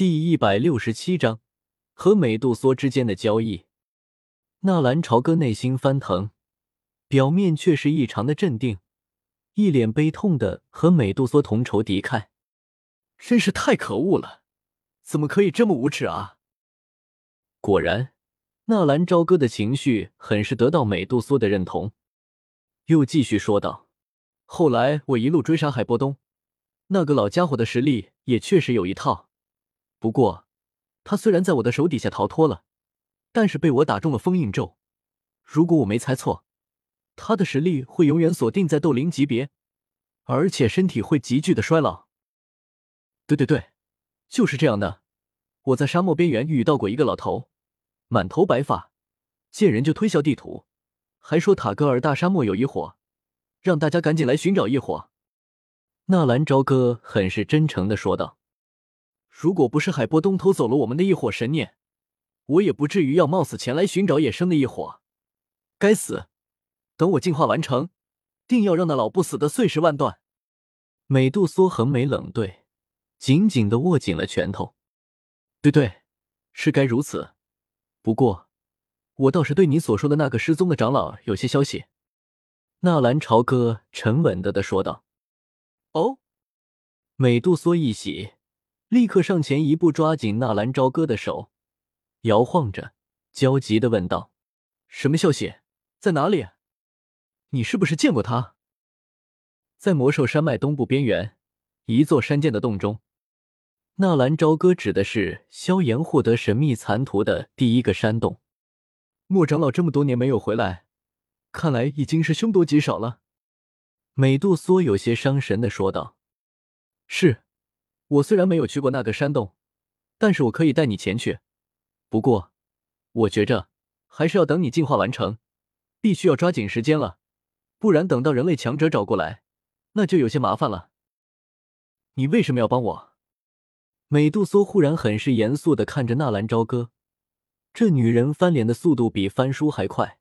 第一百六十七章和美杜莎之间的交易。纳兰朝歌内心翻腾，表面却是异常的镇定，一脸悲痛的和美杜莎同仇敌忾，真是太可恶了！怎么可以这么无耻啊！果然，纳兰朝歌的情绪很是得到美杜莎的认同，又继续说道：“后来我一路追杀海波东，那个老家伙的实力也确实有一套。”不过，他虽然在我的手底下逃脱了，但是被我打中了封印咒。如果我没猜错，他的实力会永远锁定在斗灵级别，而且身体会急剧的衰老。对对对，就是这样的。我在沙漠边缘遇到过一个老头，满头白发，见人就推销地图，还说塔格尔大沙漠有一火，让大家赶紧来寻找异火。纳兰朝歌很是真诚的说道。如果不是海波东偷走了我们的一火神念，我也不至于要冒死前来寻找野生的异火。该死！等我进化完成，定要让那老不死的碎尸万段！美杜莎横眉冷对，紧紧的握紧了拳头。对对，是该如此。不过，我倒是对你所说的那个失踪的长老有些消息。纳兰朝歌沉稳的的说道。哦，美杜莎一喜。立刻上前一步，抓紧纳兰朝歌的手，摇晃着，焦急的问道：“什么消息？在哪里？你是不是见过他？”在魔兽山脉东部边缘一座山涧的洞中。纳兰朝歌指的是萧炎获得神秘残图的第一个山洞。莫长老这么多年没有回来，看来已经是凶多吉少了。美杜莎有些伤神的说道：“是。”我虽然没有去过那个山洞，但是我可以带你前去。不过，我觉着还是要等你进化完成，必须要抓紧时间了，不然等到人类强者找过来，那就有些麻烦了。你为什么要帮我？美杜莎忽然很是严肃的看着纳兰朝歌，这女人翻脸的速度比翻书还快。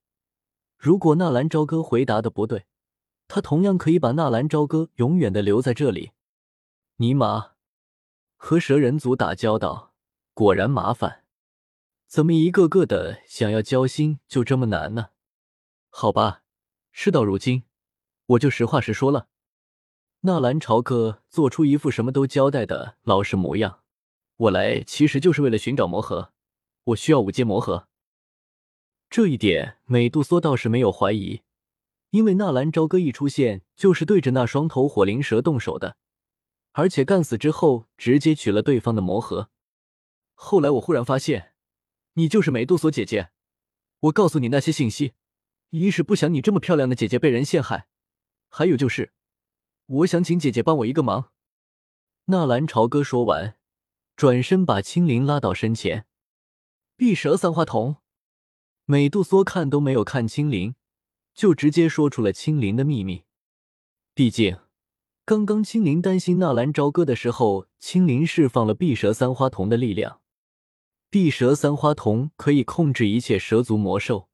如果纳兰朝歌回答的不对，她同样可以把纳兰朝歌永远的留在这里。尼玛！和蛇人族打交道果然麻烦，怎么一个个的想要交心就这么难呢？好吧，事到如今，我就实话实说了。纳兰朝歌做出一副什么都交代的老实模样。我来其实就是为了寻找魔核，我需要五阶魔核。这一点美杜莎倒是没有怀疑，因为纳兰朝歌一出现就是对着那双头火灵蛇动手的。而且干死之后，直接取了对方的魔核。后来我忽然发现，你就是美杜莎姐姐。我告诉你那些信息，一是不想你这么漂亮的姐姐被人陷害，还有就是，我想请姐姐帮我一个忙。纳兰朝歌说完，转身把青灵拉到身前。碧蛇三花瞳，美杜莎看都没有看青灵，就直接说出了青灵的秘密。毕竟。刚刚青灵担心纳兰朝歌的时候，青灵释放了碧蛇三花瞳的力量。碧蛇三花瞳可以控制一切蛇族魔兽，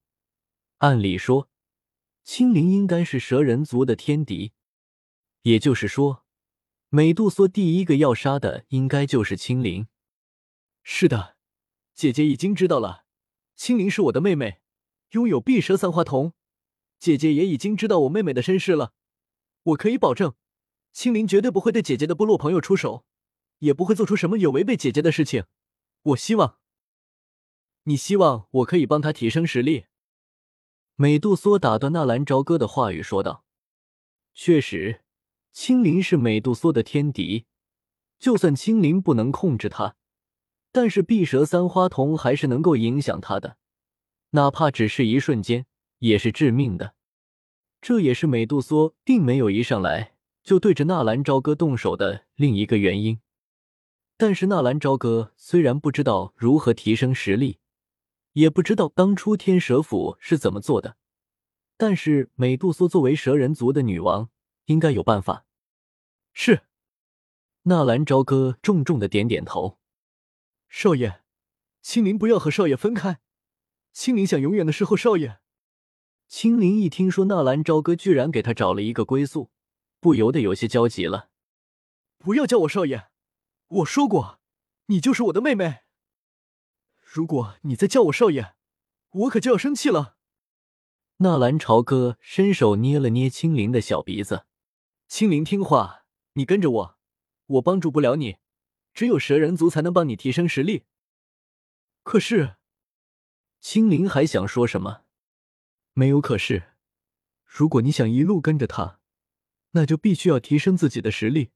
按理说，青灵应该是蛇人族的天敌。也就是说，美杜莎第一个要杀的应该就是青灵。是的，姐姐已经知道了，青灵是我的妹妹，拥有碧蛇三花瞳。姐姐也已经知道我妹妹的身世了，我可以保证。青灵绝对不会对姐姐的部落朋友出手，也不会做出什么有违背姐姐的事情。我希望，你希望我可以帮他提升实力。美杜莎打断纳兰朝歌的话语说道：“确实，青灵是美杜莎的天敌，就算青灵不能控制他，但是碧蛇三花瞳还是能够影响他的，哪怕只是一瞬间，也是致命的。这也是美杜莎并没有一上来。”就对着纳兰朝歌动手的另一个原因，但是纳兰朝歌虽然不知道如何提升实力，也不知道当初天蛇府是怎么做的，但是美杜莎作为蛇人族的女王，应该有办法。是，纳兰朝歌重重的点点头。少爷，青灵不要和少爷分开，青灵想永远的侍候少爷。青灵一听说纳兰朝歌居然给他找了一个归宿。不由得有些焦急了。不要叫我少爷，我说过，你就是我的妹妹。如果你再叫我少爷，我可就要生气了。纳兰朝歌伸手捏了捏青灵的小鼻子，青灵听话，你跟着我，我帮助不了你，只有蛇人族才能帮你提升实力。可是，青灵还想说什么？没有可是，如果你想一路跟着他，那就必须要提升自己的实力，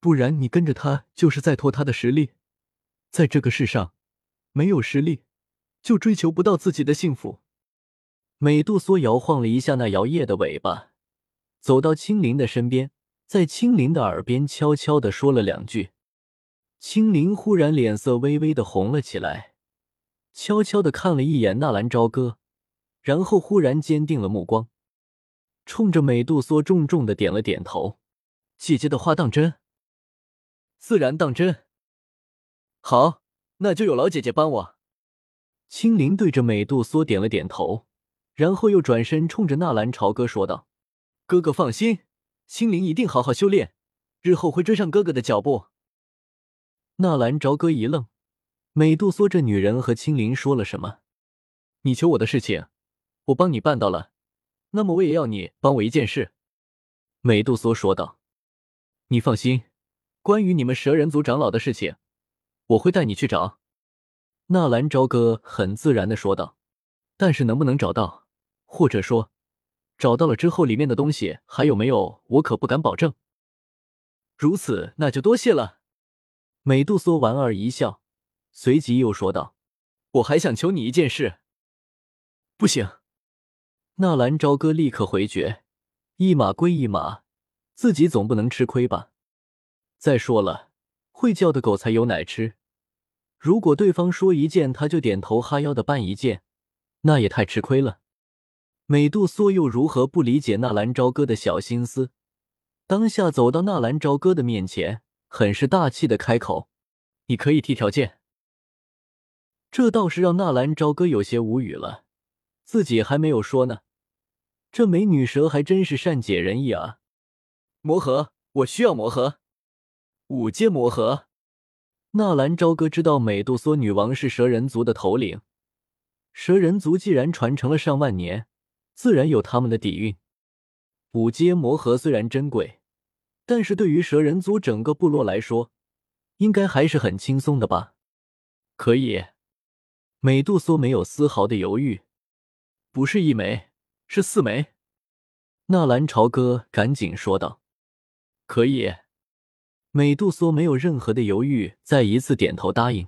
不然你跟着他就是在拖他的实力。在这个世上，没有实力，就追求不到自己的幸福。美杜莎摇晃了一下那摇曳的尾巴，走到青灵的身边，在青灵的耳边悄悄的说了两句。青灵忽然脸色微微的红了起来，悄悄的看了一眼纳兰朝歌，然后忽然坚定了目光，冲着美杜莎重重的点了点头：“姐姐的话当真？自然当真。好，那就有劳姐姐帮我。”青灵对着美杜莎点了点头。然后又转身冲着纳兰朝歌说道：“哥哥放心，青灵一定好好修炼，日后会追上哥哥的脚步。”纳兰朝歌一愣，美杜莎这女人和青灵说了什么？你求我的事情，我帮你办到了，那么我也要你帮我一件事。”美杜莎说道。“你放心，关于你们蛇人族长老的事情，我会带你去找。”纳兰朝歌很自然的说道。“但是能不能找到？”或者说，找到了之后，里面的东西还有没有，我可不敢保证。如此，那就多谢了。美杜莎莞尔一笑，随即又说道：“我还想求你一件事。”不行！纳兰朝歌立刻回绝：“一码归一码，自己总不能吃亏吧？再说了，会叫的狗才有奶吃。如果对方说一件，他就点头哈腰的办一件，那也太吃亏了。”美杜莎又如何不理解纳兰朝歌的小心思？当下走到纳兰朝歌的面前，很是大气的开口：“你可以提条件。”这倒是让纳兰朝歌有些无语了。自己还没有说呢，这美女蛇还真是善解人意啊！魔核，我需要魔核，五阶魔核。纳兰朝歌知道美杜莎女王是蛇人族的头领，蛇人族既然传承了上万年。自然有他们的底蕴。五阶魔核虽然珍贵，但是对于蛇人族整个部落来说，应该还是很轻松的吧？可以。美杜莎没有丝毫的犹豫，不是一枚，是四枚。纳兰朝歌赶紧说道：“可以。”美杜莎没有任何的犹豫，再一次点头答应。